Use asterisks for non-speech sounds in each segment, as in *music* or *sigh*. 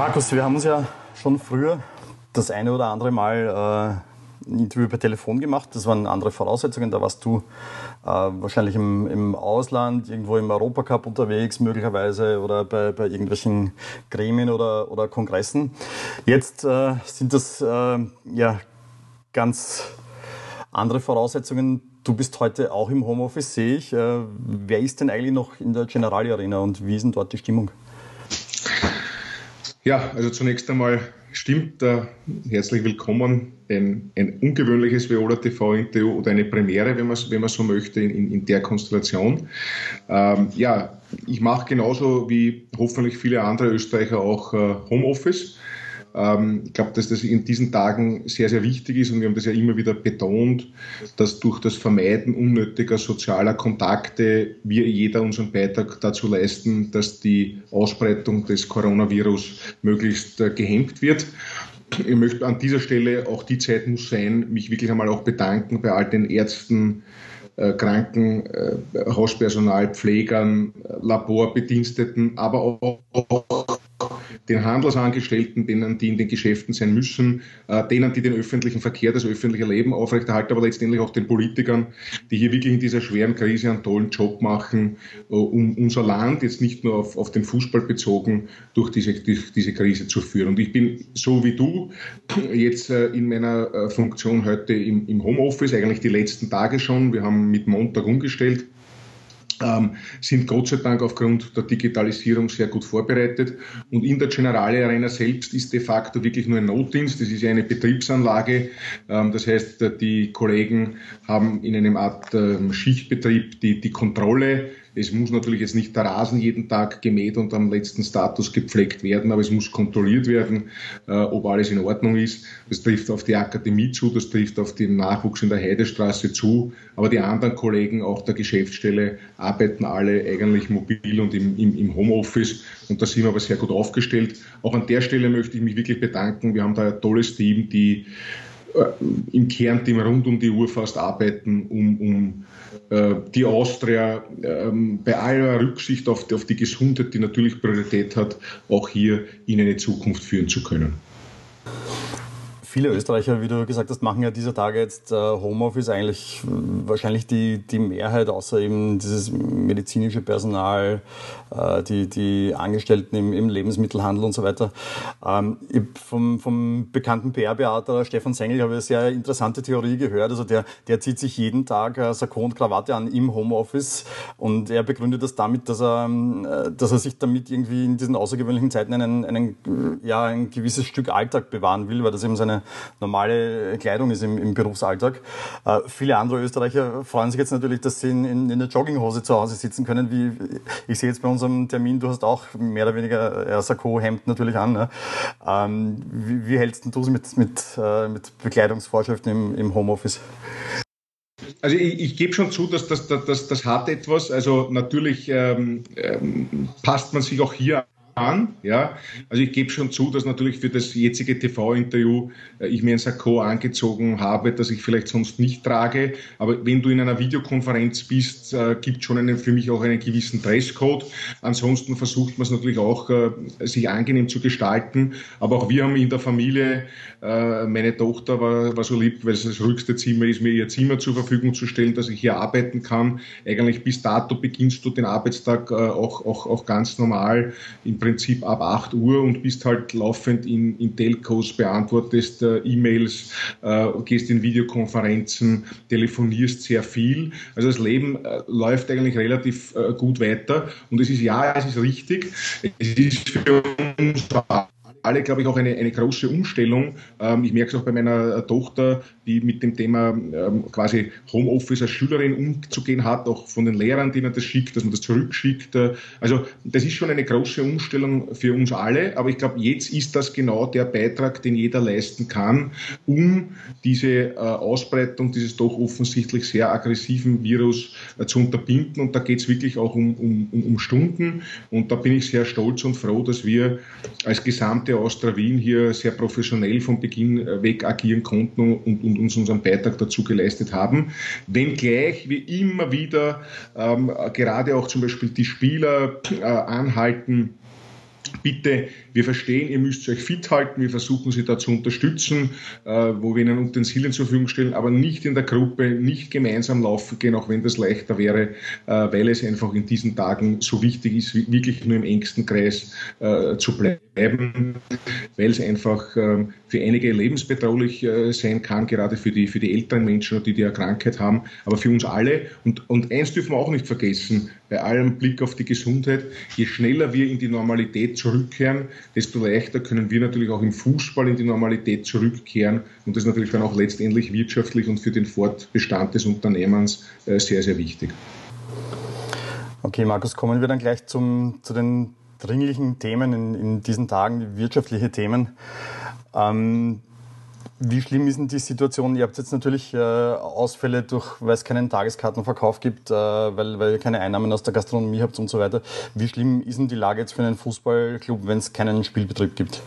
Markus, wir haben uns ja schon früher das eine oder andere Mal äh, ein Interview per Telefon gemacht. Das waren andere Voraussetzungen. Da warst du äh, wahrscheinlich im, im, Ausland, irgendwo im Europacup unterwegs, möglicherweise, oder bei, bei irgendwelchen Gremien oder, oder Kongressen. Jetzt äh, sind das äh, ja ganz andere Voraussetzungen. Du bist heute auch im Homeoffice, sehe ich. Äh, wer ist denn eigentlich noch in der Generali Arena und wie ist denn dort die Stimmung? Ja, also zunächst einmal stimmt, äh, herzlich willkommen. Ein, ein ungewöhnliches Viola TV-Interview oder eine Premiere, wenn man, wenn man so möchte, in, in der Konstellation. Ähm, ja, ich mache genauso wie hoffentlich viele andere Österreicher auch äh, Homeoffice. Ähm, ich glaube, dass das in diesen Tagen sehr, sehr wichtig ist und wir haben das ja immer wieder betont, dass durch das Vermeiden unnötiger sozialer Kontakte wir jeder unseren Beitrag dazu leisten, dass die Ausbreitung des Coronavirus möglichst äh, gehemmt wird. Ich möchte an dieser Stelle, auch die Zeit muss sein, mich wirklich einmal auch bedanken bei all den Ärzten, äh, Kranken, äh, Hauspersonal, Pflegern, Laborbediensteten, aber auch den Handelsangestellten, denen, die in den Geschäften sein müssen, äh, denen, die den öffentlichen Verkehr, das öffentliche Leben aufrechterhalten, aber letztendlich auch den Politikern, die hier wirklich in dieser schweren Krise einen tollen Job machen, äh, um unser Land jetzt nicht nur auf, auf den Fußball bezogen durch diese, durch diese Krise zu führen. Und ich bin so wie du jetzt äh, in meiner Funktion heute im, im Homeoffice, eigentlich die letzten Tage schon. Wir haben mit Montag umgestellt ähm, sind Gott sei Dank aufgrund der Digitalisierung sehr gut vorbereitet. Und in der Generale Arena selbst ist de facto wirklich nur ein Notdienst. Das ist ja eine Betriebsanlage. Ähm, das heißt, die Kollegen haben in einem Art ähm, Schichtbetrieb die, die Kontrolle es muss natürlich jetzt nicht der Rasen jeden Tag gemäht und am letzten Status gepflegt werden, aber es muss kontrolliert werden, äh, ob alles in Ordnung ist. Das trifft auf die Akademie zu, das trifft auf den Nachwuchs in der Heidestraße zu, aber die anderen Kollegen auch der Geschäftsstelle arbeiten alle eigentlich mobil und im, im, im Homeoffice und da sind wir aber sehr gut aufgestellt. Auch an der Stelle möchte ich mich wirklich bedanken. Wir haben da ein tolles Team, die im Kernteam rund um die Uhr fast arbeiten, um, um äh, die Austria ähm, bei aller Rücksicht auf die, auf die Gesundheit, die natürlich Priorität hat, auch hier in eine Zukunft führen zu können viele Österreicher, wie du gesagt hast, machen ja dieser Tage jetzt äh, Homeoffice eigentlich äh, wahrscheinlich die, die Mehrheit, außer eben dieses medizinische Personal, äh, die, die Angestellten im, im Lebensmittelhandel und so weiter. Ähm, vom, vom bekannten PR-Beater Stefan Sengel habe ich eine sehr interessante Theorie gehört. Also der, der zieht sich jeden Tag äh, Sakko und Krawatte an im Homeoffice und er begründet das damit, dass er, äh, dass er sich damit irgendwie in diesen außergewöhnlichen Zeiten einen, einen, ja, ein gewisses Stück Alltag bewahren will, weil das eben seine normale Kleidung ist im, im Berufsalltag. Äh, viele andere Österreicher freuen sich jetzt natürlich, dass sie in, in, in, der Jogginghose zu Hause sitzen können. Wie ich sehe jetzt bei unserem Termin, du hast auch mehr oder weniger ein Sakko-Hemd natürlich an. Ne? Ähm, wie, wie hältst du es mit, mit, äh, mit Bekleidungsvorschriften im, im Homeoffice? Also ich, ich gebe schon zu, dass das, das, das hat etwas. Also natürlich ähm, ähm, passt man sich auch hier an. Ja? Also ich gebe schon zu, dass natürlich für das jetzige TV-Interview äh, ich mir ein Sakko angezogen habe, das ich vielleicht sonst nicht trage. Aber wenn du in einer Videokonferenz bist, äh, gibt schon einen, für mich auch einen gewissen Dresscode. Ansonsten versucht man es natürlich auch, äh, sich angenehm zu gestalten. Aber auch wir haben in der Familie, meine Tochter war, war so lieb, weil es das ruhigste Zimmer ist, mir ihr Zimmer zur Verfügung zu stellen, dass ich hier arbeiten kann. Eigentlich bis dato beginnst du den Arbeitstag auch, auch, auch ganz normal im Prinzip Prinzip ab 8 Uhr und bist halt laufend in, in Telcos, beantwortest äh, E-Mails, äh, gehst in Videokonferenzen, telefonierst sehr viel. Also das Leben äh, läuft eigentlich relativ äh, gut weiter und es ist ja, es ist richtig. Es ist für uns alle, glaube ich, auch eine, eine große Umstellung. Ähm, ich merke es auch bei meiner äh, Tochter, die mit dem Thema ähm, quasi Homeoffice als Schülerin umzugehen hat, auch von den Lehrern, denen das schickt, dass man das zurückschickt. Also das ist schon eine große Umstellung für uns alle, aber ich glaube, jetzt ist das genau der Beitrag, den jeder leisten kann, um diese äh, Ausbreitung dieses doch offensichtlich sehr aggressiven Virus äh, zu unterbinden. Und da geht es wirklich auch um, um, um Stunden. Und da bin ich sehr stolz und froh, dass wir als gesamte gesamte Austria Wien hier sehr professionell von Beginn äh, weg agieren konnten und, und uns unseren Beitrag dazu geleistet haben. Wenngleich wir immer wieder ähm, gerade auch zum Beispiel die Spieler äh, anhalten, bitte, wir verstehen, ihr müsst euch fit halten, wir versuchen sie da zu unterstützen, äh, wo wir ihnen Utensilien zur Verfügung stellen, aber nicht in der Gruppe, nicht gemeinsam laufen gehen, auch wenn das leichter wäre, äh, weil es einfach in diesen Tagen so wichtig ist, wirklich nur im engsten Kreis äh, zu bleiben, weil es einfach ähm, für einige lebensbedrohlich äh, sein kann, gerade für die, für die älteren Menschen, die die Krankheit haben, aber für uns alle. Und, und eins dürfen wir auch nicht vergessen, bei allem Blick auf die Gesundheit, je schneller wir in die Normalität zurückkehren, desto leichter können wir natürlich auch im Fußball in die Normalität zurückkehren und das natürlich dann auch letztendlich wirtschaftlich und für den Fortbestand des Unternehmens äh, sehr, sehr wichtig. Okay, Markus, kommen wir dann gleich zum, zu den dringlichen Themen in, in diesen Tagen, wirtschaftliche Themen. Ähm, wie schlimm ist denn die Situation? Ihr habt jetzt natürlich äh, Ausfälle durch, weil es keinen Tageskartenverkauf gibt, äh, weil, weil ihr keine Einnahmen aus der Gastronomie habt und so weiter. Wie schlimm ist denn die Lage jetzt für einen Fußballclub, wenn es keinen Spielbetrieb gibt?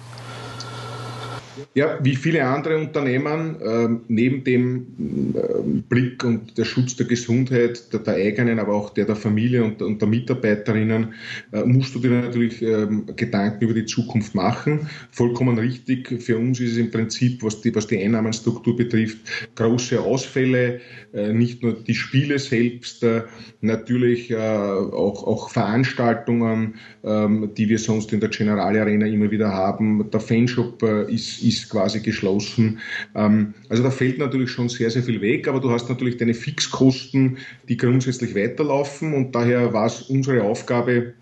Ja, wie viele andere Unternehmen, äh, neben dem äh, Blick und der Schutz der Gesundheit der, eigenen, aber auch der der Familie und, der Mitarbeiterinnen, äh, musst du dir natürlich ähm, Gedanken über die Zukunft machen. Vollkommen richtig. Für uns ist es im Prinzip, was die, was die Einnahmenstruktur betrifft, große Ausfälle, äh, nicht nur die Spiele selbst, äh, natürlich auch, auch Veranstaltungen, ähm, die wir sonst in der General Arena immer wieder haben. Der Fanshop ist ist quasi geschlossen. Ähm, also da fällt natürlich schon sehr, sehr viel weg, aber du hast natürlich deine Fixkosten, die grundsätzlich weiterlaufen und daher war es unsere Aufgabe,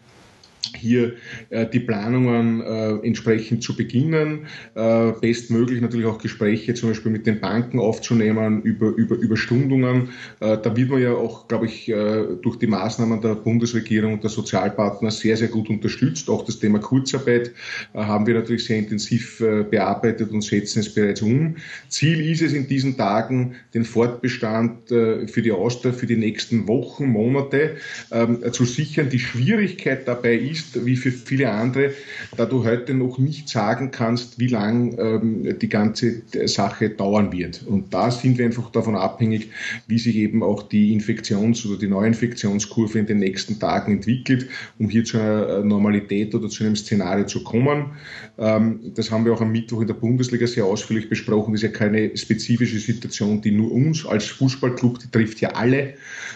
hier äh, die Planungen äh, entsprechend zu beginnen, äh, bestmöglich natürlich auch Gespräche zum Beispiel mit den Banken aufzunehmen über, über Überstundungen. Äh, da wird man ja auch, glaube ich, äh, durch die Maßnahmen der Bundesregierung und der Sozialpartner sehr, sehr gut unterstützt. Auch das Thema Kurzarbeit äh, haben wir natürlich sehr intensiv bearbeitet und setzen es bereits um. Ziel ist es in diesen Tagen, den Fortbestand für die Austria für die nächsten Wochen, Monate ähm, zu sichern. Die Schwierigkeit dabei ist, ist, wie für viele andere, da du heute noch nicht sagen kannst, wie lang ähm, die ganze Sache dauern wird. Und da sind wir einfach davon abhängig, wie sich eben auch die Infektions- oder die Neuinfektionskurve in den nächsten Tagen entwickelt, um hier zu einer Normalität oder zu einem Szenario zu kommen. Ähm, das haben wir auch am Mittwoch in der Bundesliga sehr ausführlich besprochen. Das ist ja keine spezifische Situation, die nur uns als Fußballclub, die trifft ja alle,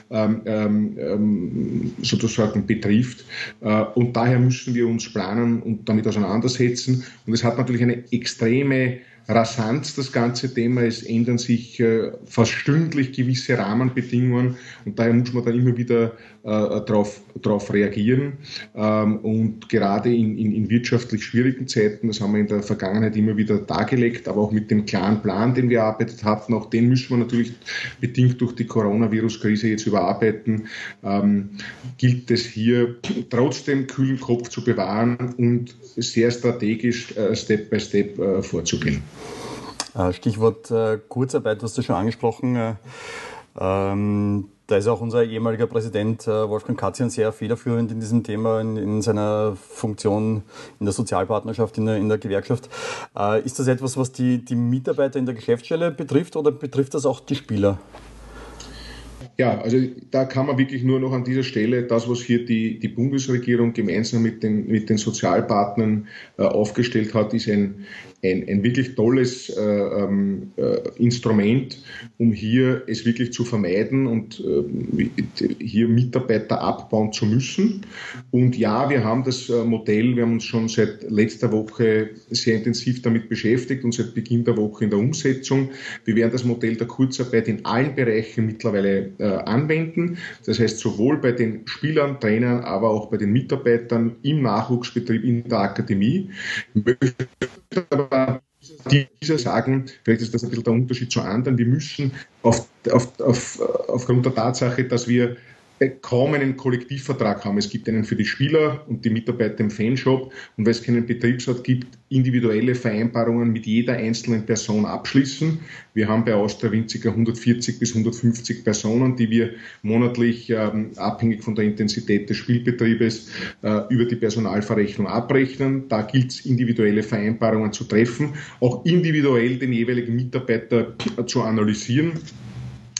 ähm, ähm, ähm sozusagen betrifft. Äh, und daher müssen wir uns planen und damit auseinandersetzen. Und es hat natürlich eine extreme Rasanz, das ganze Thema. Es ändern sich äh, fast stündlich gewisse Rahmenbedingungen und daher muss man dann immer wieder äh, darauf drauf reagieren. Ähm, und gerade in, in, in, wirtschaftlich schwierigen Zeiten, das haben wir in der Vergangenheit immer wieder dargelegt, aber auch mit dem klaren Plan, den wir erarbeitet hatten, auch den müssen wir natürlich bedingt durch die Coronavirus-Krise jetzt überarbeiten, ähm, gilt es hier trotzdem kühlen Kopf zu bewahren und sehr strategisch äh, Step by Step äh, vorzugehen. Äh, Stichwort äh, Kurzarbeit, hast du schon angesprochen. Äh, ähm, da ist auch unser ehemaliger Präsident Wolfgang Katzian sehr federführend in diesem Thema, in, in seiner Funktion in der Sozialpartnerschaft, in der, in der Gewerkschaft. ist das etwas, was die, die Mitarbeiter in der Geschäftsstelle betrifft oder betrifft das auch die Spieler? Ja, also da kann man wirklich nur noch an dieser Stelle das, was hier die, die Bundesregierung gemeinsam mit den, mit den Sozialpartnern äh, aufgestellt hat, ist ein, ein, ein wirklich tolles äh, ähm, äh, Instrument, um hier es wirklich zu vermeiden und äh, hier Mitarbeiter abbauen zu müssen. Und ja, wir haben das äh, Modell, wir haben uns schon seit letzter Woche sehr intensiv damit beschäftigt und seit Beginn der Woche in der Umsetzung. Wir werden das Modell der Kurzarbeit in allen Bereichen mittlerweile äh, anwenden. Das heißt, sowohl bei den Spielern, Trainern, aber auch bei den Mitarbeitern im Nachwuchsbetrieb, in der Akademie. Ich möchte aber dieser sagen, vielleicht ist das ein bisschen der Unterschied zu anderen, wir müssen auf, auf, auf, aufgrund der Tatsache, dass wir kaum einen Kollektivvertrag haben. Es gibt einen für die Spieler und die Mitarbeiter im Fanshop und weil es keinen Betriebsrat gibt, individuelle Vereinbarungen mit jeder einzelnen Person abschließen. Wir haben bei Austria Winziger 140 bis 150 Personen, die wir monatlich ähm, abhängig von der Intensität des Spielbetriebes äh, über die Personalverrechnung abrechnen. Da gilt es, individuelle Vereinbarungen zu treffen, auch individuell den jeweiligen Mitarbeiter zu analysieren.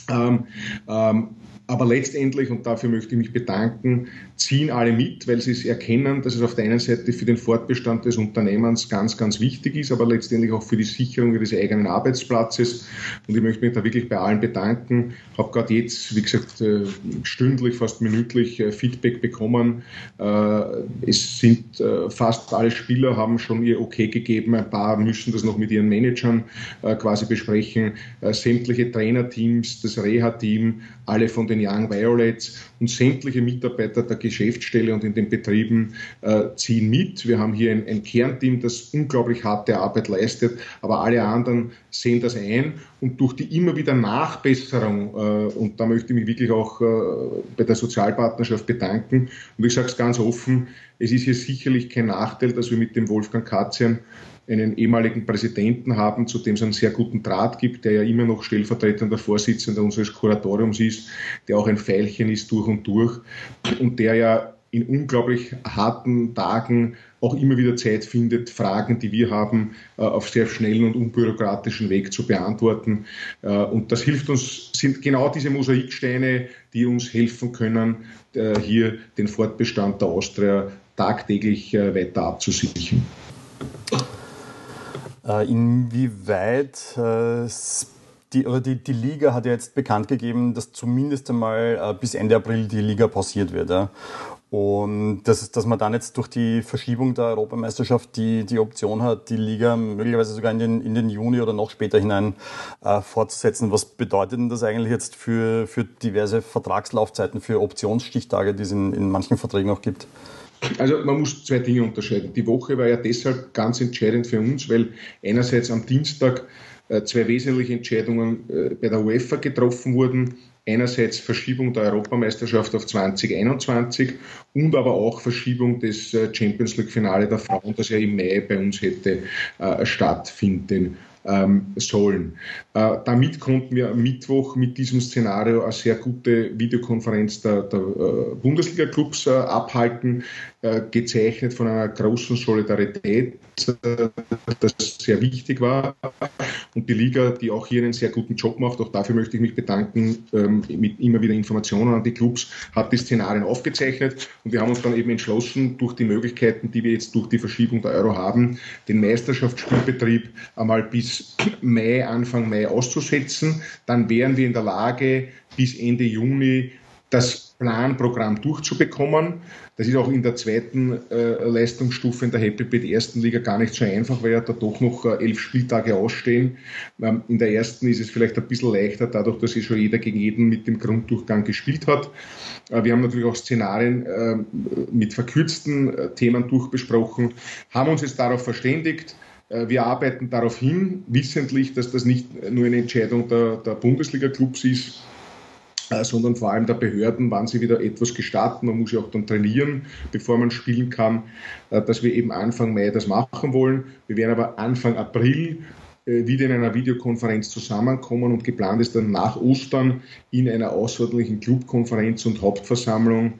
Ähm, ähm, aber letztendlich, und dafür möchte ich mich bedanken, ziehen alle mit, weil sie es erkennen, dass es auf der einen Seite für den Fortbestand des Unternehmens ganz, ganz wichtig ist, aber letztendlich auch für die Sicherung ihres eigenen Arbeitsplatzes. Und ich möchte mich da wirklich bei allen bedanken. Ich habe gerade jetzt, wie gesagt, äh, stündlich, fast minütlich äh, Feedback bekommen. Äh, es sind fast alle Spieler haben schon ihr Okay gegeben. Ein paar müssen das noch mit ihren Managern quasi besprechen. Sämtliche Trainerteams, das Reha-Team, alle von den Young Violets und sämtliche Mitarbeiter der Geschäftsstelle und in den Betrieben äh, ziehen mit. Wir haben hier ein, ein, Kernteam, das unglaublich harte Arbeit leistet, aber alle anderen sehen das ein und durch die immer wieder Nachbesserung, äh, und da möchte ich mich wirklich auch äh, bei der Sozialpartnerschaft bedanken, und ich sage es ganz offen, es ist hier sicherlich kein Nachteil, dass wir mit dem Wolfgang Katzian einen ehemaligen Präsidenten haben, zu dem es einen sehr guten Draht gibt, der ja immer noch stellvertretender Vorsitzender unseres Kuratoriums ist, der auch ein Pfeilchen ist durch und durch und der ja in unglaublich harten Tagen auch immer wieder Zeit findet, Fragen, die wir haben, äh, auf sehr schnellen und unbürokratischen Weg zu beantworten. Äh, und das hilft uns, sind genau diese Mosaiksteine, die uns helfen können, äh, hier den Fortbestand der Austria tagtäglich weiter abzusichern. Äh, inwieweit äh, die, oder die, die Liga hat ja jetzt bekannt gegeben, dass zumindest einmal äh, bis Ende April die Liga pausiert wird. Ja? Und das, dass man dann jetzt durch die Verschiebung der Europameisterschaft die, die Option hat, die Liga möglicherweise sogar in den, in den Juni oder noch später hinein äh, fortzusetzen. Was bedeutet denn das eigentlich jetzt für, für diverse Vertragslaufzeiten, für Optionsstichtage, die es in, in manchen Verträgen auch gibt? Also man muss zwei Dinge unterscheiden. Die Woche war ja deshalb ganz entscheidend für uns, weil einerseits am Dienstag äh, zwei wesentliche Entscheidungen äh, bei der UEFA getroffen wurden. Einerseits Verschiebung der Europameisterschaft auf 2021 und aber auch Verschiebung des äh, Champions League Finale der Frauen, das ja im Mai bei uns hätte stattfinden ähm, sollen. Damit konnten wir am Mittwoch mit diesem Szenario eine sehr gute Videokonferenz der, der Bundesliga-Clubs abhalten, gezeichnet von einer großen Solidarität, äh, das sehr wichtig war. Und die Liga, die auch hier einen sehr guten Job macht, auch dafür möchte ich mich bedanken, ähm, mit immer wieder Informationen an die Clubs, hat die Szenarien aufgezeichnet. Und wir haben uns dann eben entschlossen, durch die Möglichkeiten, die wir jetzt durch die Verschiebung der Euro haben, den Meisterschaftsspielbetrieb einmal bis Mai, Anfang Mai auszusetzen. Dann wären wir in der Lage, bis Ende Juni das Planprogramm durchzubekommen. Das ist auch in der zweiten äh, Leistungsstufe in der Happy Bit ersten Liga gar nicht so einfach, weil ja da doch noch äh, elf Spieltage ausstehen. Ähm, in der ersten ist es vielleicht ein bisschen leichter, dadurch, dass sich schon jeder gegen jeden mit dem Grunddurchgang gespielt hat. Äh, wir haben natürlich auch Szenarien äh, mit verkürzten äh, Themen durchbesprochen, haben uns jetzt darauf verständigt, äh, wir arbeiten darauf hin, wissentlich, dass das nicht nur eine Entscheidung der, der Bundesliga-Clubs ist, sondern vor allem der Behörden, wann sie wieder etwas gestatten. Man muss ja auch dann trainieren, bevor man spielen kann, äh, dass wir eben Anfang Mai das machen wollen. Wir werden aber Anfang April wieder in einer Videokonferenz zusammenkommen und geplant ist dann nach Ostern in einer außerordentlichen Clubkonferenz und Hauptversammlung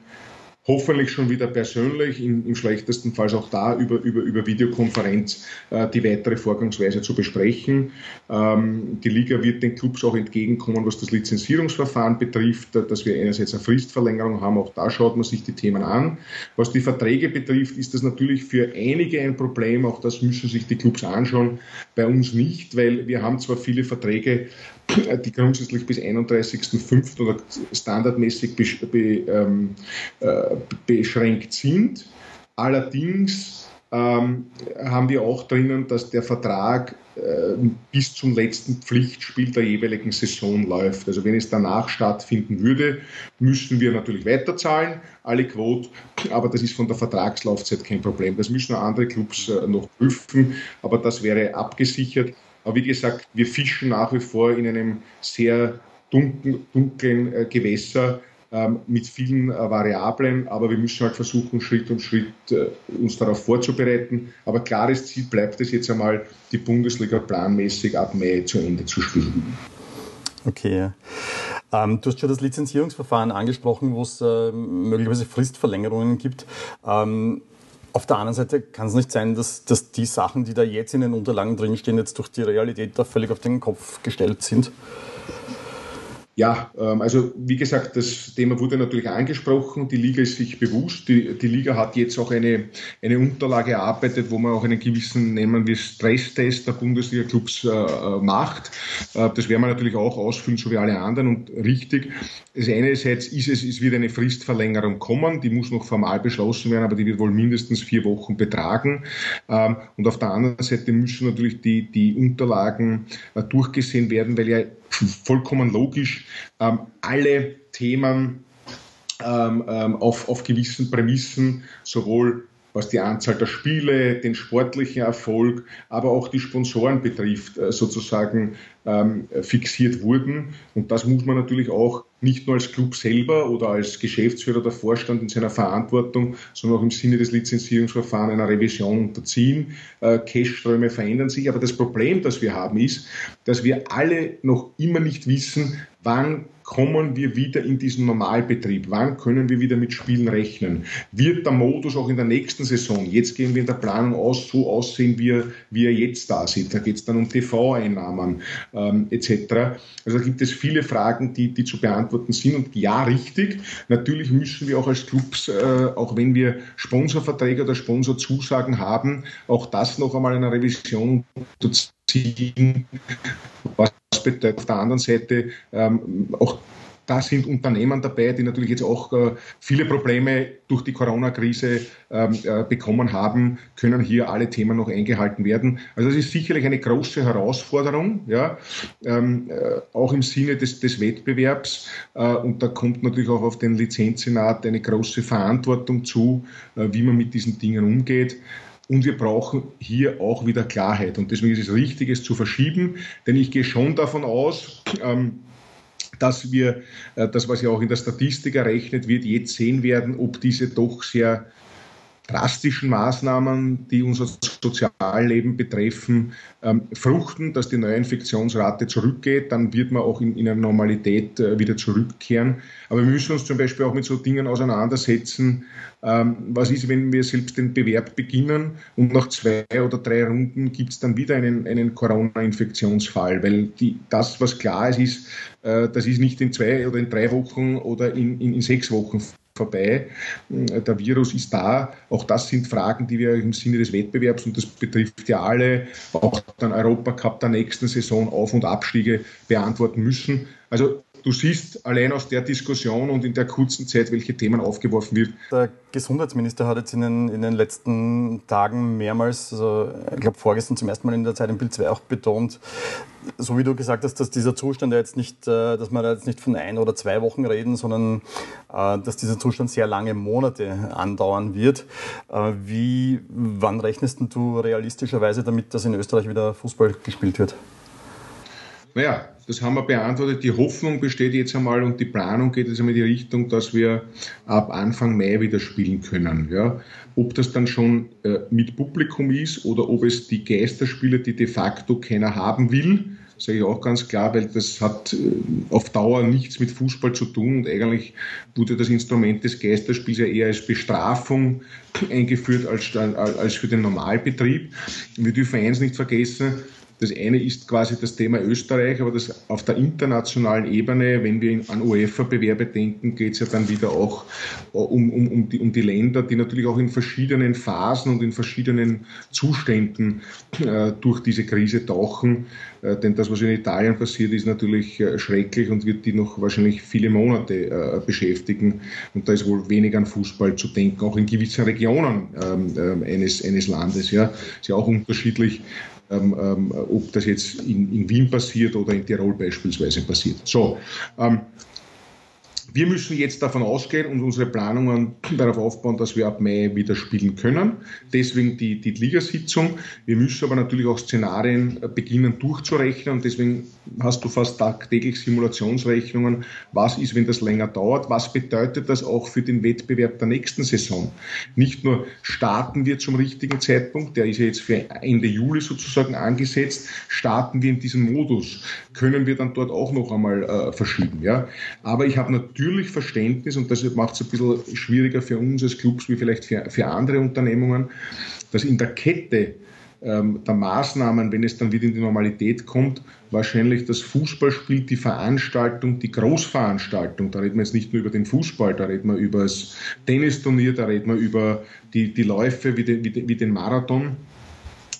hoffentlich schon wieder persönlich, im, im schlechtesten Fall auch da über, über, über Videokonferenz äh, die weitere Vorgangsweise zu besprechen. Ähm, die Liga wird den Clubs auch entgegenkommen, was das Lizenzierungsverfahren betrifft, äh, dass wir einerseits eine Fristverlängerung haben, auch da schaut man sich die Themen an. Was die Verträge betrifft, ist das natürlich für einige ein Problem, auch das müssen sich die Clubs anschauen, bei uns nicht, weil wir haben zwar viele Verträge, die grundsätzlich bis 31.05. oder standardmäßig ähm, äh, beschränkt sind. Allerdings ähm, haben wir auch drinnen, dass der Vertrag äh, bis zum letzten Pflichtspiel der jeweiligen Saison läuft. Also wenn es danach stattfinden würde, müssen wir natürlich weiterzahlen, alle Quote, aber das ist von der Vertragslaufzeit kein Problem. Das müssen auch andere Clubs äh, noch prüfen, aber das wäre abgesichert. Aber wie gesagt, wir fischen nach wie vor in einem sehr dunklen, dunklen äh, Gewässer ähm, mit vielen äh, Variablen, aber wir müssen halt versuchen, Schritt um Schritt äh, uns darauf vorzubereiten. Aber klares Ziel bleibt es jetzt einmal, die Bundesliga planmäßig ab Mai zu Ende zu spielen. Okay. Ähm, du hast schon das Lizenzierungsverfahren angesprochen, wo es äh, möglicherweise Fristverlängerungen gibt. Ähm, auf der anderen Seite kann es nicht sein, dass, dass die Sachen, die da jetzt in den Unterlagen drinstehen, jetzt durch die Realität da völlig auf den Kopf gestellt sind. Ja, ähm, also wie gesagt, das Thema wurde natürlich angesprochen. Die Liga ist sich bewusst. Die, die Liga hat jetzt auch eine, eine Unterlage erarbeitet, wo man auch einen gewissen, nennen wir Stresstest der Bundesliga-Clubs äh, äh, macht. Äh, das werden wir natürlich auch ausfüllen, so wie alle anderen und richtig. Das einerseits ist es, es wird eine Fristverlängerung kommen, die muss noch formal beschlossen werden, aber die wird wohl mindestens vier Wochen betragen. Ähm, und auf der anderen Seite müssen natürlich die, die Unterlagen äh, durchgesehen werden, weil ja vollkommen logisch ähm, alle Themen ähm, ähm, auf, auf gewissen Prämissen, sowohl was die Anzahl der Spiele, den sportlichen Erfolg, aber auch die Sponsoren betrifft, äh, sozusagen ähm, fixiert wurden. Und das muss man natürlich auch nicht nur als Club selber oder als Geschäftsführer oder Vorstand in seiner Verantwortung, sondern auch im Sinne des Lizenzierungsverfahrens einer Revision unterziehen. Äh, Cashströme verändern sich, aber das Problem, das wir haben, ist, dass wir alle noch immer nicht wissen, wann kommen wir wieder in diesen Normalbetrieb? Wann können wir wieder mit Spielen rechnen? Wird der Modus auch in der nächsten Saison, jetzt gehen wir in der Planung aus, so aussehen, wie er, wie er jetzt da sieht? Da geht es dann um TV-Einnahmen ähm, etc. Also da gibt es viele Fragen, die, die zu beantworten sind. Und ja, richtig, natürlich müssen wir auch als Clubs, äh, auch wenn wir Sponsorverträge oder Sponsorzusagen haben, auch das noch einmal einer Revision unterziehen, was bedeutet auf der anderen Seite ähm, auch da sind Unternehmen dabei, die natürlich jetzt auch äh, viele Probleme durch die Corona-Krise ähm, äh, bekommen haben, können hier alle Themen noch eingehalten werden. Also das ist sicherlich eine große Herausforderung, ja, ähm, äh, auch im Sinne des, des Wettbewerbs. Äh, und da kommt natürlich auch auf den Lizenzsenat eine große Verantwortung zu, äh, wie man mit diesen Dingen umgeht. Und wir brauchen hier auch wieder Klarheit. Und deswegen ist es richtig, es zu verschieben, denn ich gehe schon davon aus, ähm, dass wir äh, das, was ja auch in der Statistik errechnet wird, jetzt sehen werden, ob diese doch sehr drastischen Maßnahmen, die unser Sozialleben betreffen, ähm, fruchten, dass die Neuinfektionsrate zurückgeht, dann wird man auch in, in eine Normalität äh, wieder zurückkehren. Aber wir müssen uns zum Beispiel auch mit so Dingen auseinandersetzen. Ähm, was ist, wenn wir selbst den Bewerb beginnen und nach zwei oder drei Runden gibt es dann wieder einen, einen Corona-Infektionsfall? Weil die, das, was klar ist, ist, äh, das ist nicht in zwei oder in drei Wochen oder in, in, in sechs Wochen vorbei. Der Virus ist da. Auch das sind Fragen, die wir im Sinne des Wettbewerbs, und das betrifft ja alle, auch den Europacup der nächsten Saison Auf- und Abstiege beantworten müssen. Also du siehst allein aus der Diskussion und in der kurzen Zeit, welche Themen aufgeworfen wird. Der Gesundheitsminister hat jetzt in den, in den letzten Tagen mehrmals, also ich glaube vorgestern zum ersten Mal in der Zeit im Bild 2 auch betont, so wie du gesagt hast, dass dieser Zustand jetzt nicht, äh, dass wir da jetzt nicht von ein oder zwei Wochen reden, sondern äh, dass dieser Zustand sehr lange Monate andauern wird. Äh, wie, wann rechnest du realistischerweise damit, dass in Österreich wieder Fußball gespielt wird? Naja, das haben wir beantwortet. Die Hoffnung besteht jetzt einmal und die Planung geht jetzt einmal in die Richtung, dass wir ab Anfang Mai wieder spielen können. Ja. Ob das dann schon äh, mit Publikum ist oder ob es die Geisterspiele, die de facto keiner haben will, sage ich auch ganz klar, weil das hat äh, auf Dauer nichts mit Fußball zu tun und eigentlich wurde das Instrument des Geisterspiels ja eher als Bestrafung eingeführt als, als für den Normalbetrieb. Wir dürfen eins nicht vergessen, das eine ist quasi das Thema Österreich, aber das auf der internationalen Ebene, wenn wir an UEFA-Bewerbe denken, geht es ja dann wieder auch äh, um, um, um, die, um die Länder, die natürlich auch in verschiedenen Phasen und in verschiedenen Zuständen äh, durch diese Krise tauchen. Äh, denn das, was in Italien passiert, ist natürlich äh, schrecklich und wird die noch wahrscheinlich viele Monate äh, beschäftigen. Und da ist wohl weniger an Fußball zu denken, auch in gewissen Regionen ähm, ähm eines, eines Landes. Ja, ist ja auch unterschiedlich ähm, ähm, ob das jetzt in, in, Wien passiert oder in Tirol beispielsweise passiert. So, ähm, wir müssen jetzt davon ausgehen und unsere Planungen *clears throat* darauf aufbauen, dass wir ab Mai wieder spielen können. Deswegen die, die Ligasitzung. Wir müssen aber natürlich auch Szenarien beginnen durchzurechnen und deswegen hast du fast tagtäglich Simulationsrechnungen. Was ist, wenn das länger dauert? Was bedeutet das auch für den Wettbewerb der nächsten Saison? Nicht nur starten wir zum richtigen Zeitpunkt, der ist ja jetzt für Ende Juli sozusagen angesetzt, starten wir in diesem Modus. Können wir dann dort auch noch einmal äh, verschieben, ja? Aber ich habe natürlich natürlich Verständnis und das macht es ein bisschen schwieriger für uns als Clubs wie vielleicht für, für andere Unternehmungen, dass in der Kette ähm, der Maßnahmen, wenn es dann wieder in die Normalität kommt, wahrscheinlich das Fußballspiel, die Veranstaltung, die Großveranstaltung, da reden wir jetzt nicht nur über den Fußball, da reden wir über das Tennisturnier, da reden wir über die, die Läufe wie den, wie den Marathon,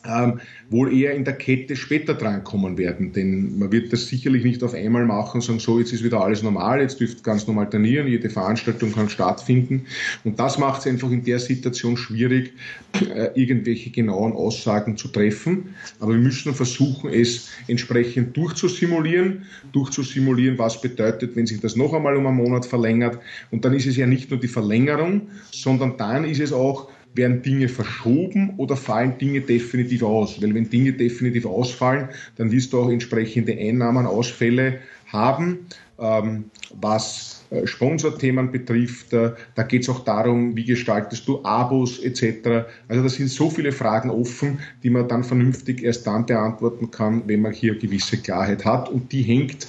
ähm, wohl eher in der Kette später drankommen werden. Denn man wird das sicherlich nicht auf einmal machen und sagen, so, jetzt ist wieder alles normal, jetzt dürft ganz normal trainieren, jede Veranstaltung kann stattfinden. Und das macht es einfach in der Situation schwierig, äh, irgendwelche genauen Aussagen zu treffen. Aber wir müssen versuchen, es entsprechend durchzusimulieren, durchzusimulieren, was bedeutet, wenn sich das noch einmal um einen Monat verlängert. Und dann ist es ja nicht nur die Verlängerung, sondern dann ist es auch, werden Dinge verschoben oder fallen Dinge definitiv aus? Weil wenn Dinge definitiv ausfallen, dann wirst du auch entsprechende Einnahmenausfälle haben. Ähm, was äh, Sponsorthemen betrifft, äh, da geht es auch darum, wie gestaltest du Abos etc. Also da sind so viele Fragen offen, die man dann vernünftig erst dann beantworten kann, wenn man hier gewisse Klarheit hat. Und die hängt,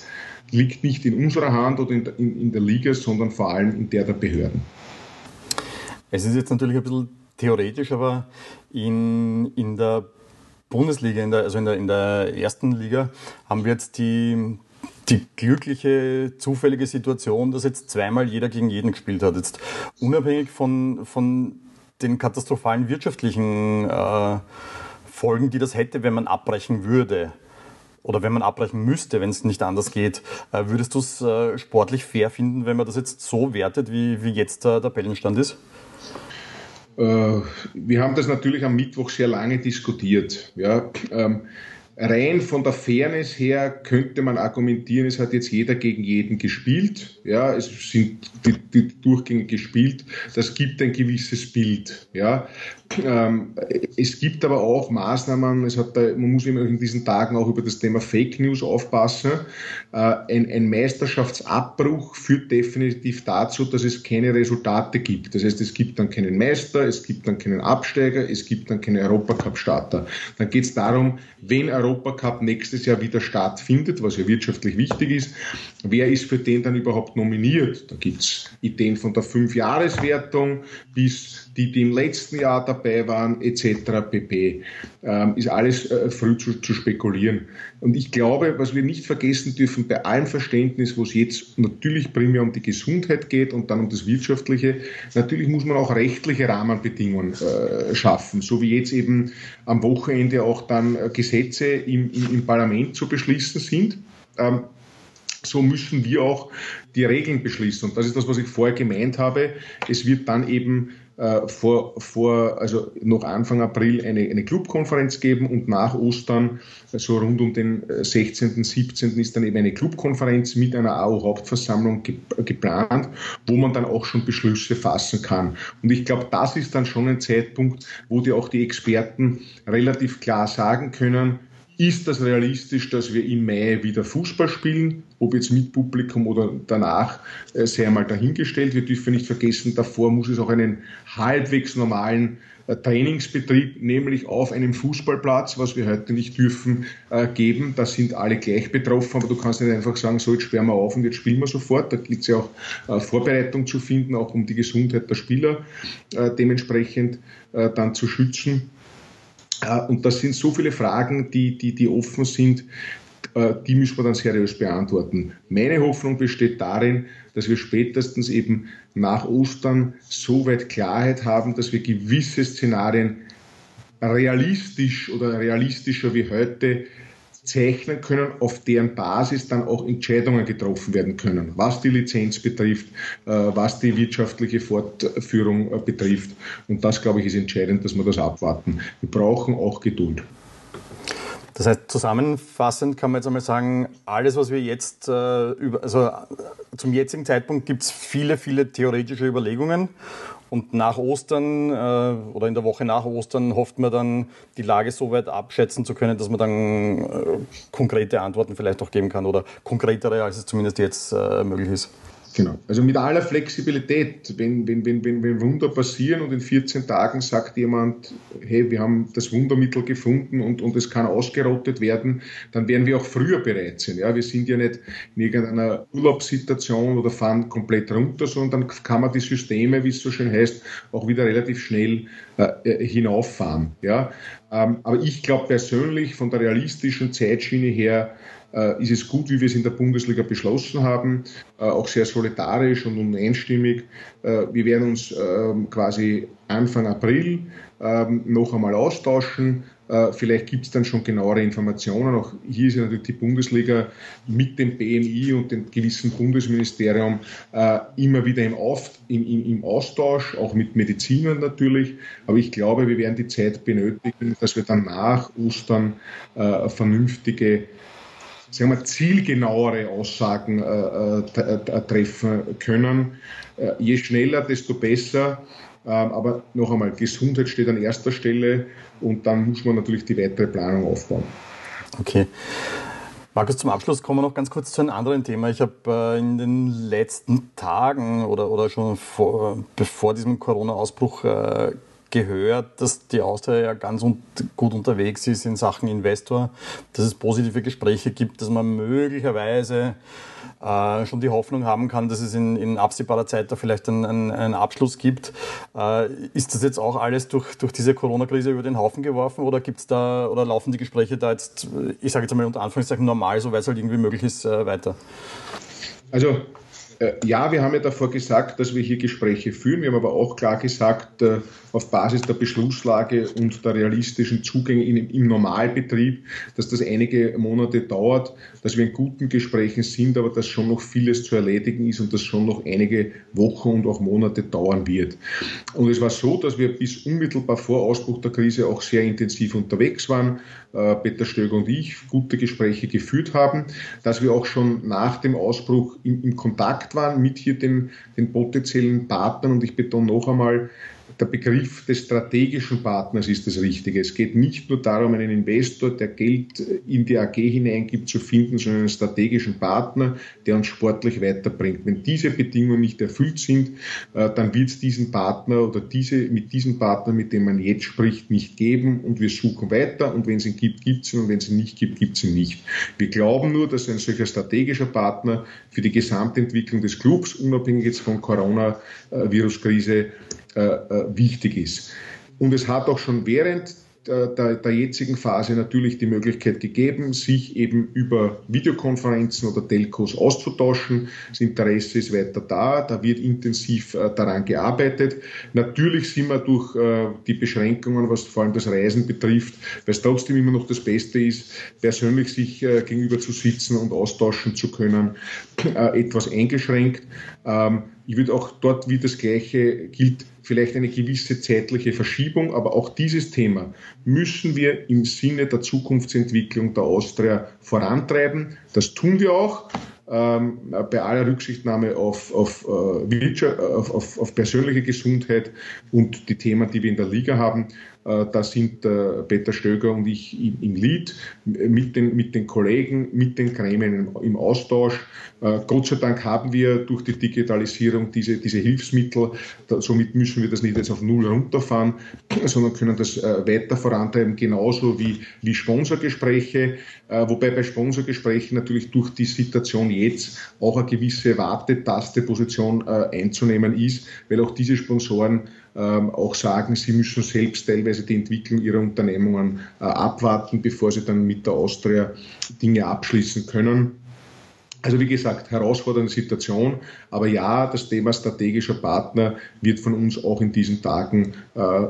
liegt nicht in unserer Hand oder in in, in der Liga, sondern vor allem in der der Behörden. Es ist jetzt natürlich ein bisschen theoretisch, aber in, in der Bundesliga, in der, also in der, in der ersten Liga, haben wir jetzt die, die glückliche, zufällige Situation, dass jetzt zweimal jeder gegen jeden gespielt hat. Jetzt unabhängig von, von den katastrophalen wirtschaftlichen äh, Folgen, die das hätte, wenn man abbrechen würde. Oder wenn man abbrechen müsste, wenn es nicht anders geht, äh, würdest du es äh, sportlich fair finden, wenn man das jetzt so wertet, wie, wie jetzt der Tabellenstand ist? Äh, wir haben das natürlich am Mittwoch sehr lange diskutiert. Ja. Ähm, rein von der Fairness her könnte man argumentieren, es hat jetzt jeder gegen jeden gespielt. Ja, es sind die, die Durchgänge gespielt. Das gibt ein gewisses Bild. Ja, ähm, es gibt aber auch Maßnahmen, es hat da, man muss immer in diesen Tagen auch über das Thema Fake News aufpassen. Äh, ein, ein, Meisterschaftsabbruch führt definitiv dazu, dass es keine Resultate gibt. Das heißt, es gibt dann keinen Meister, es gibt dann keinen Absteiger, es gibt dann keine Europacup-Starter. Dann geht es darum, wenn Europacup nächstes Jahr wieder stattfindet, was ja wirtschaftlich wichtig ist, wer ist für den dann überhaupt nominiert? Da gibt es Ideen von der Fünfjahreswertung bis die, die im letzten Jahr dabei waren, etc. pp. Ähm, ist alles äh, früh zu, zu, spekulieren. Und ich glaube, was wir nicht vergessen dürfen, bei allem Verständnis, wo es jetzt natürlich primär um die Gesundheit geht und dann um das Wirtschaftliche, natürlich muss man auch rechtliche Rahmenbedingungen äh, schaffen, so wie jetzt eben am Wochenende auch dann äh, Gesetze im, im, im Parlament zu beschließen sind. Ähm, so müssen wir auch die Regeln beschließen. Und das ist das, was ich vorher gemeint habe. Es wird dann eben äh, vor, vor, also noch Anfang April eine, eine Clubkonferenz geben und nach Ostern, so rund um den 16., äh, 17. ist dann eben eine Clubkonferenz mit einer AO-Hauptversammlung ge geplant, wo man dann auch schon Beschlüsse fassen kann. Und ich glaube, das ist dann schon ein Zeitpunkt, wo die auch die Experten relativ klar sagen können, ist das realistisch, dass wir im Mai wieder Fußball spielen? Ob jetzt mit Publikum oder danach, äh, sei einmal dahingestellt. Wir dürfen nicht vergessen, davor muss es auch einen halbwegs normalen äh, Trainingsbetrieb, nämlich auf einem Fußballplatz, was wir heute nicht dürfen, äh, geben. Da sind alle gleich betroffen, aber du kannst nicht einfach sagen, so jetzt sperren wir auf und jetzt spielen wir sofort. Da gilt es ja auch Vorbereitung zu finden, auch um die Gesundheit der Spieler dementsprechend dann zu schützen. Und das sind so viele Fragen, die, die, die offen sind, äh, die müssen wir dann seriös beantworten. Meine Hoffnung besteht darin, dass wir spätestens eben nach Ostern so weit Klarheit haben, dass wir gewisse Szenarien realistisch oder realistischer wie heute zeichnen können, auf deren Basis dann auch Entscheidungen getroffen werden können, was die Lizenz betrifft, äh, was die wirtschaftliche Fortführung äh, betrifft. Und das, glaube ich, ist entscheidend, dass wir das abwarten. Wir brauchen auch Geduld. Das heißt, zusammenfassend kann man jetzt einmal sagen, alles, was wir jetzt äh, also zum jetzigen Zeitpunkt gibt es viele, viele theoretische Überlegungen und nach Ostern äh, oder in der Woche nach Ostern hofft man dann, die Lage so weit abschätzen zu können, dass man dann äh, konkrete Antworten vielleicht auch geben kann oder konkretere, als es zumindest jetzt äh, möglich ist. Genau. Also mit aller Flexibilität, wenn, wenn, wenn, wenn, wenn Wunder passieren und in 14 Tagen sagt jemand, hey, wir haben das Wundermittel gefunden und, und es kann ausgerottet werden, dann werden wir auch früher bereit sein. Ja? Wir sind ja nicht in irgendeiner Urlaubssituation oder fahren komplett runter, sondern dann kann man die Systeme, wie es so schön heißt, auch wieder relativ schnell äh, hinauffahren. Ja? Ähm, aber ich glaube persönlich von der realistischen Zeitschiene her, äh, ist es gut, wie wir es in der Bundesliga beschlossen haben, äh, auch sehr solidarisch und einstimmig. Äh, wir werden uns ähm, quasi Anfang April ähm, noch einmal austauschen. Vielleicht gibt es dann schon genauere Informationen. Auch hier ist ja natürlich die Bundesliga mit dem BMI und dem gewissen Bundesministerium immer wieder im, Auf, im, im, Austausch, auch mit Medizinern natürlich. Aber ich glaube, wir werden die Zeit benötigen, dass wir dann nach Ostern vernünftige sagen wir, zielgenauere Aussagen äh, äh, treffen können. Äh, je schneller, desto besser. Ähm, aber noch einmal, Gesundheit steht an erster Stelle und dann muss man natürlich die weitere Planung aufbauen. Okay. Markus, zum Abschluss kommen wir noch ganz kurz zu einem anderen Thema. Ich habe äh, in den letzten Tagen oder, oder schon vor, bevor diesem Corona-Ausbruch äh, gehört, dass die Austria ja ganz un gut unterwegs ist in Sachen Investor, dass es positive Gespräche gibt, dass man möglicherweise äh, schon die Hoffnung haben kann, dass es in, in absehbarer Zeit da vielleicht einen, einen, einen Abschluss gibt. Äh, ist das jetzt auch alles durch, durch diese Corona-Krise über den Haufen geworfen oder gibt's da oder laufen die Gespräche da jetzt, ich sage jetzt einmal unter Anführungszeichen normal, so weit es halt irgendwie möglich ist, äh, weiter? Also ja, wir haben ja davor gesagt, dass wir hier Gespräche führen. Wir haben aber auch klar gesagt, äh, auf Basis der Beschlusslage und der realistischen Zugänge im Normalbetrieb, dass das einige Monate dauert, dass wir in guten Gesprächen sind, aber dass schon noch vieles zu erledigen ist und das schon noch einige Wochen und auch Monate dauern wird. Und es war so, dass wir bis unmittelbar vor Ausbruch der Krise auch sehr intensiv unterwegs waren. Äh, Peter Stöger und ich gute Gespräche geführt haben, dass wir auch schon nach dem Ausbruch im, im Kontakt waren mit hier den, den potenziellen Partnern und ich betone noch einmal, der Begriff des strategischen Partners ist das Richtige. Es geht nicht nur darum, einen Investor, der Geld in die AG hineingibt, zu finden, sondern einen strategischen Partner, der uns sportlich weiterbringt. Wenn diese Bedingungen nicht erfüllt sind, äh, dann wird es diesen Partner oder diese, mit diesem Partner, mit dem man jetzt spricht, nicht geben und wir suchen weiter und wenn es ihn gibt, gibt es ihn und wenn es ihn nicht gibt, gibt es ihn nicht. Wir glauben nur, dass ein solcher strategischer Partner für die Gesamtentwicklung des Clubs, unabhängig jetzt von Corona-Virus-Krise, äh, wichtig ist. Und es hat auch schon während der, der, jetzigen Phase natürlich die Möglichkeit gegeben, sich eben über Videokonferenzen oder Telcos auszutauschen. Das Interesse ist weiter da, da wird intensiv äh, daran gearbeitet. Natürlich sind wir durch äh, die Beschränkungen, was vor allem das Reisen betrifft, weil es trotzdem immer noch das Beste ist, persönlich sich äh, gegenüber zu sitzen und austauschen zu können, äh, etwas eingeschränkt. Ähm, ich würde auch dort, wie das Gleiche gilt, vielleicht eine gewisse zeitliche Verschiebung, aber auch dieses Thema müssen wir im Sinne der Zukunftsentwicklung der Austria vorantreiben. Das tun wir auch. Ähm, bei aller Rücksichtnahme auf, äh, Wirtschaft, auf, auf, auf persönliche Gesundheit und die Themen, die wir in der Liga haben. Äh, da sind äh, Peter Stöger und ich im Lied mit den, mit den Kollegen, mit den Gremien im Austausch. Äh, Gott sei Dank haben wir durch die Digitalisierung diese, diese Hilfsmittel. Somit müssen wir das nicht jetzt auf Null runterfahren, *clears throat* sondern können das weiter vorantreiben, genauso wie, wie Sponsorgespräche. Wobei bei Sponsorgesprächen natürlich durch die Situation jetzt auch eine gewisse Wartetaste-Position einzunehmen ist, weil auch diese Sponsoren auch sagen, sie müssen selbst teilweise die Entwicklung ihrer Unternehmungen äh, abwarten, bevor sie dann mit der Austria Dinge abschließen können. Also wie gesagt, herausfordernde Situation, aber ja, das Thema strategischer Partner wird von uns auch in diesen Tagen äh,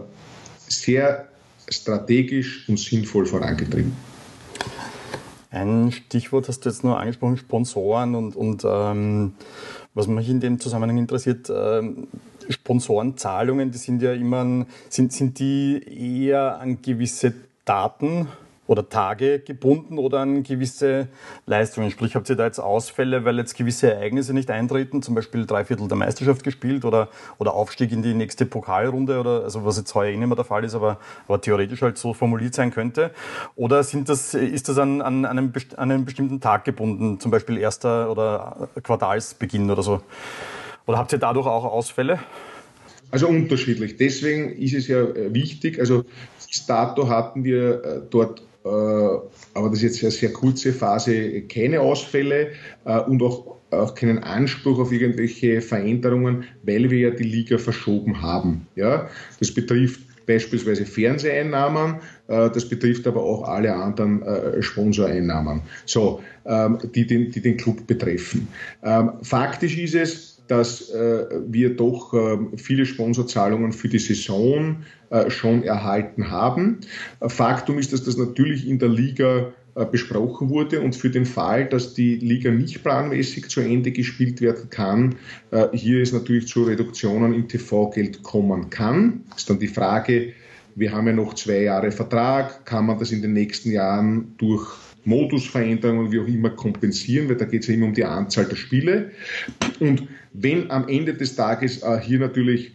sehr strategisch und sinnvoll vorangetrieben. Ein Stichwort hast du jetzt nur angesprochen, Sponsoren und, und ähm, was mich in dem Zusammenhang interessiert, ähm, Sponsorenzahlungen, die sind ja immer, sind, sind die eher an gewisse Daten oder Tage gebunden oder an gewisse Leistungen? Sprich, habt ihr da jetzt Ausfälle, weil jetzt gewisse Ereignisse nicht eintreten, zum Beispiel drei Viertel der Meisterschaft gespielt oder, oder Aufstieg in die nächste Pokalrunde oder also was jetzt heuer eh nicht mehr der Fall ist, aber, aber theoretisch halt so formuliert sein könnte? Oder sind das, ist das an, an, einem, an einem bestimmten Tag gebunden, zum Beispiel erster oder Quartalsbeginn oder so? Oder habt ihr dadurch auch Ausfälle? Also unterschiedlich. Deswegen ist es ja äh, wichtig, also bis dato hatten wir äh, dort äh, aber das ist jetzt eine sehr kurze Phase, keine Ausfälle und auch, auch keinen Anspruch auf irgendwelche Veränderungen, weil wir ja die Liga verschoben haben. Ja? Das betrifft beispielsweise Fernseheinnahmen, das betrifft aber auch alle anderen Sponsoreinnahmen, so, ähm, die, den, die den Club betreffen. Ähm, faktisch ist es, dass äh, wir doch äh, viele Sponsorzahlungen für die Saison äh, schon erhalten haben. Faktum ist, dass das natürlich in der Liga äh, besprochen wurde und für den Fall, dass die Liga nicht planmäßig zu Ende gespielt werden kann, äh, hier es natürlich zu Reduktionen im TV-Geld kommen kann. Ist dann die Frage, wir haben ja noch zwei Jahre Vertrag, kann man das in den nächsten Jahren durch Modusveränderungen, wie auch immer, kompensieren, weil da geht es ja immer um die Anzahl der Spiele. Und wenn am Ende des Tages äh, hier natürlich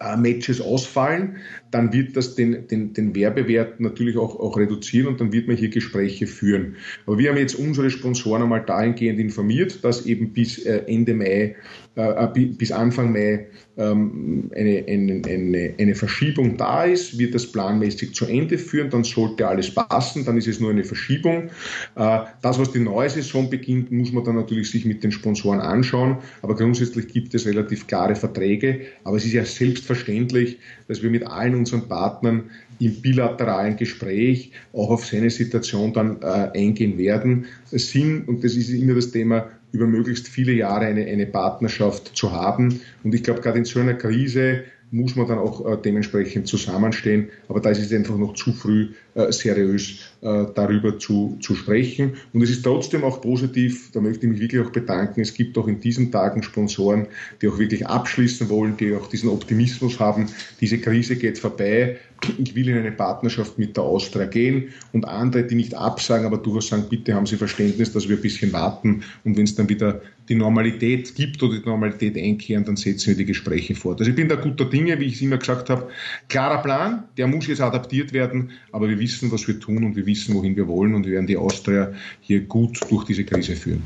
äh, Matches ausfallen, dann wird das den, den, den Werbewert natürlich auch, auch reduzieren und dann wird man hier Gespräche führen. Aber wir haben jetzt unsere Sponsoren einmal dahingehend informiert, dass eben bis äh, Ende Mai, äh, bis Anfang Mai ähm, eine, eine, eine, eine Verschiebung da ist, wird das planmäßig zu Ende führen, dann sollte alles passen, dann ist es nur eine Verschiebung. Das, was die neue Saison beginnt, muss man dann natürlich sich mit den Sponsoren anschauen, aber grundsätzlich gibt es relativ klare Verträge, aber es ist ja selbstverständlich, dass wir mit allen unseren Partnern im bilateralen Gespräch auch auf seine Situation dann äh, eingehen werden. Sinn, und das ist immer das Thema, über möglichst viele Jahre eine, eine Partnerschaft zu haben. Und ich glaube, gerade in so einer Krise muss man dann auch äh, dementsprechend zusammenstehen. Aber da ist es einfach noch zu früh, äh, seriös äh, darüber zu, zu sprechen. Und es ist trotzdem auch positiv, da möchte ich mich wirklich auch bedanken, es gibt auch in diesen Tagen Sponsoren, die auch wirklich abschließen wollen, die auch diesen Optimismus haben, diese Krise geht vorbei, ich will in eine Partnerschaft mit der Austria gehen und andere, die nicht absagen, aber durchaus sagen, bitte haben Sie Verständnis, dass wir ein bisschen warten und wenn es dann wieder die Normalität gibt oder die Normalität einkehren, dann setzen wir die Gespräche fort. Also ich bin da guter Dinge, wie ich es immer gesagt habe. Klarer Plan, der muss jetzt adaptiert werden, aber wir wissen, was wir tun und wir wissen, wohin wir wollen und wir werden die Austria hier gut durch diese Krise führen.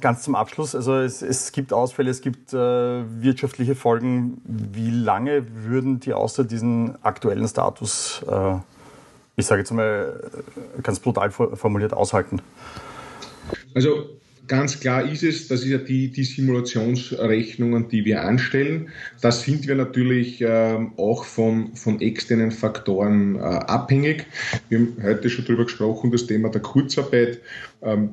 Ganz zum Abschluss, also es, es gibt Ausfälle, es gibt äh, wirtschaftliche Folgen. Wie lange würden die Austria diesen aktuellen Status, äh, ich sage jetzt mal ganz brutal formuliert, aushalten? Also Ganz klar ist es, das ist ja die, die Simulationsrechnungen, die wir anstellen. Da sind wir natürlich äh, auch von, von externen Faktoren äh, abhängig. Wir haben heute schon darüber gesprochen, das Thema der Kurzarbeit. Ähm,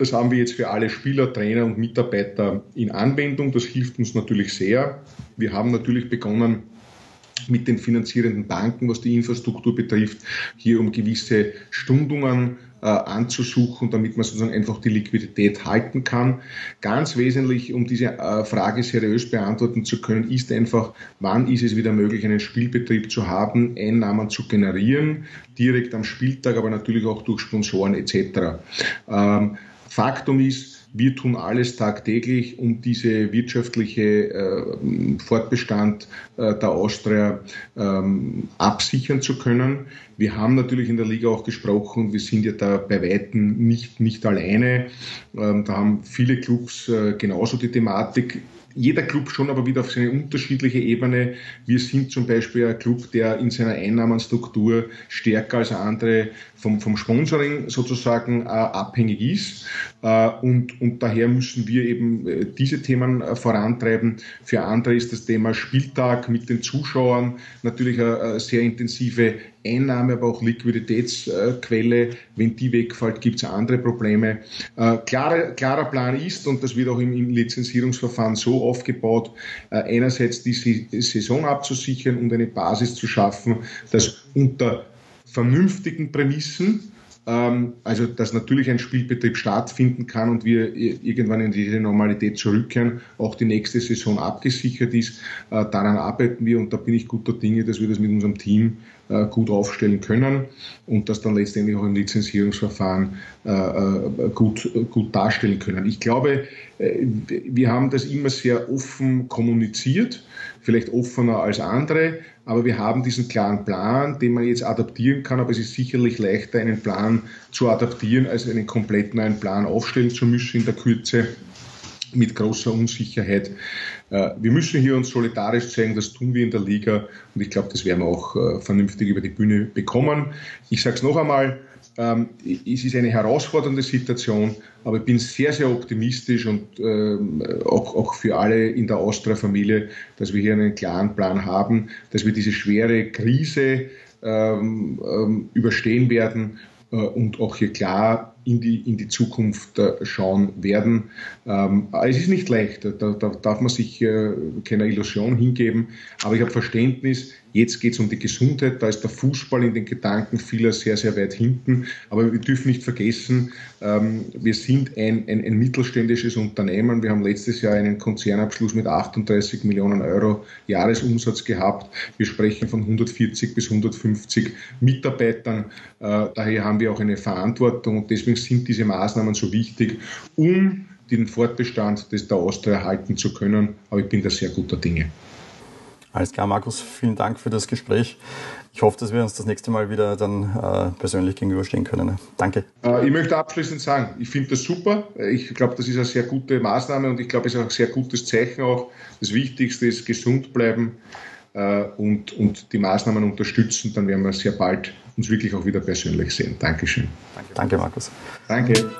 das haben wir jetzt für alle Spieler, Trainer und Mitarbeiter in Anwendung. Das hilft uns natürlich sehr. Wir haben natürlich begonnen, mit den finanzierenden Banken, was die Infrastruktur betrifft, hier um gewisse Stundungen äh, anzusuchen, damit man sozusagen einfach die Liquidität halten kann. Ganz wesentlich, um diese äh, Frage seriös beantworten zu können, ist einfach, wann ist es wieder möglich, einen Spielbetrieb zu haben, Einnahmen zu generieren, direkt am Spieltag, aber natürlich auch durch Sponsoren etc. Ähm, Faktum ist, wir tun alles tagtäglich, um diese wirtschaftliche äh, Fortbestand äh, der Austria ähm, absichern zu können. Wir haben natürlich in der Liga auch gesprochen, wir sind ja da bei Weitem nicht, nicht alleine. Ähm, da haben viele Clubs äh, genauso die Thematik jeder Club schon aber wieder auf seine unterschiedliche Ebene. Wir sind zum Beispiel ein Club, der in seiner Einnahmenstruktur stärker als andere vom, vom Sponsoring sozusagen äh, abhängig ist. Äh, und, und daher müssen wir eben äh, diese Themen äh, vorantreiben. Für andere ist das Thema Spieltag mit den Zuschauern natürlich eine, eine sehr intensive Einnahme, aber auch Liquiditätsquelle. Wenn die wegfällt, gibt es andere Probleme. Äh, klarer, klarer Plan ist, und das wird auch im, im Lizenzierungsverfahren so aufgebaut, äh, einerseits die Saison abzusichern und eine Basis zu schaffen, dass unter vernünftigen Prämissen also dass natürlich ein Spielbetrieb stattfinden kann und wir irgendwann in diese Normalität zurückkehren, auch die nächste Saison abgesichert ist. Äh, daran arbeiten wir und da bin ich guter Dinge, dass wir das mit unserem Team äh, gut aufstellen können und das dann letztendlich auch im Lizenzierungsverfahren äh, gut, gut darstellen können. Ich glaube, wir haben das immer sehr offen kommuniziert, vielleicht offener als andere, aber wir haben diesen klaren Plan, den man jetzt adaptieren kann, aber es ist sicherlich leichter, einen Plan zu adaptieren, als einen komplett neuen Plan aufstellen zu müssen in der Kürze mit großer Unsicherheit. Äh, wir müssen hier uns solidarisch zeigen, das tun wir in der Liga und ich glaube, das werden wir auch äh, vernünftig über die Bühne bekommen. Ich sage es noch einmal, ähm, es ist eine herausfordernde Situation, aber ich bin sehr, sehr optimistisch und ähm, auch, auch für alle in der Austria-Familie, dass wir hier einen klaren Plan haben, dass wir diese schwere Krise ähm, überstehen werden äh, und auch hier klar in die, in die Zukunft äh, schauen werden. Ähm, es ist nicht leicht, da, da darf man sich äh, keiner Illusion hingeben, aber ich habe Verständnis, jetzt geht es um die Gesundheit, da ist der Fußball in den Gedanken vieler sehr, sehr weit hinten, aber wir dürfen nicht vergessen, ähm, wir sind ein, ein, ein mittelständisches Unternehmen, wir haben letztes Jahr einen Konzernabschluss mit 38 Millionen Euro Jahresumsatz gehabt, wir sprechen von 140 bis 150 Mitarbeitern, äh, daher haben wir auch eine Verantwortung und deswegen sind diese Maßnahmen so wichtig, um den Fortbestand des der Austria erhalten zu können. Aber ich bin da sehr guter Dinge. Alles klar, Markus, vielen Dank für das Gespräch. Ich hoffe, dass wir uns das nächste Mal wieder dann äh, persönlich gegenüberstehen können. Danke. Äh, ich möchte abschließend sagen, ich finde das super. Ich glaube, das ist eine sehr gute Maßnahme und ich glaube, es ist auch ein sehr gutes Zeichen auch. Das Wichtigste ist gesund bleiben äh, und, und die Maßnahmen unterstützen. Dann werden wir sehr bald uns wirklich auch wieder persönlich sehen. Dankeschön. Danke, Danke Markus. Danke.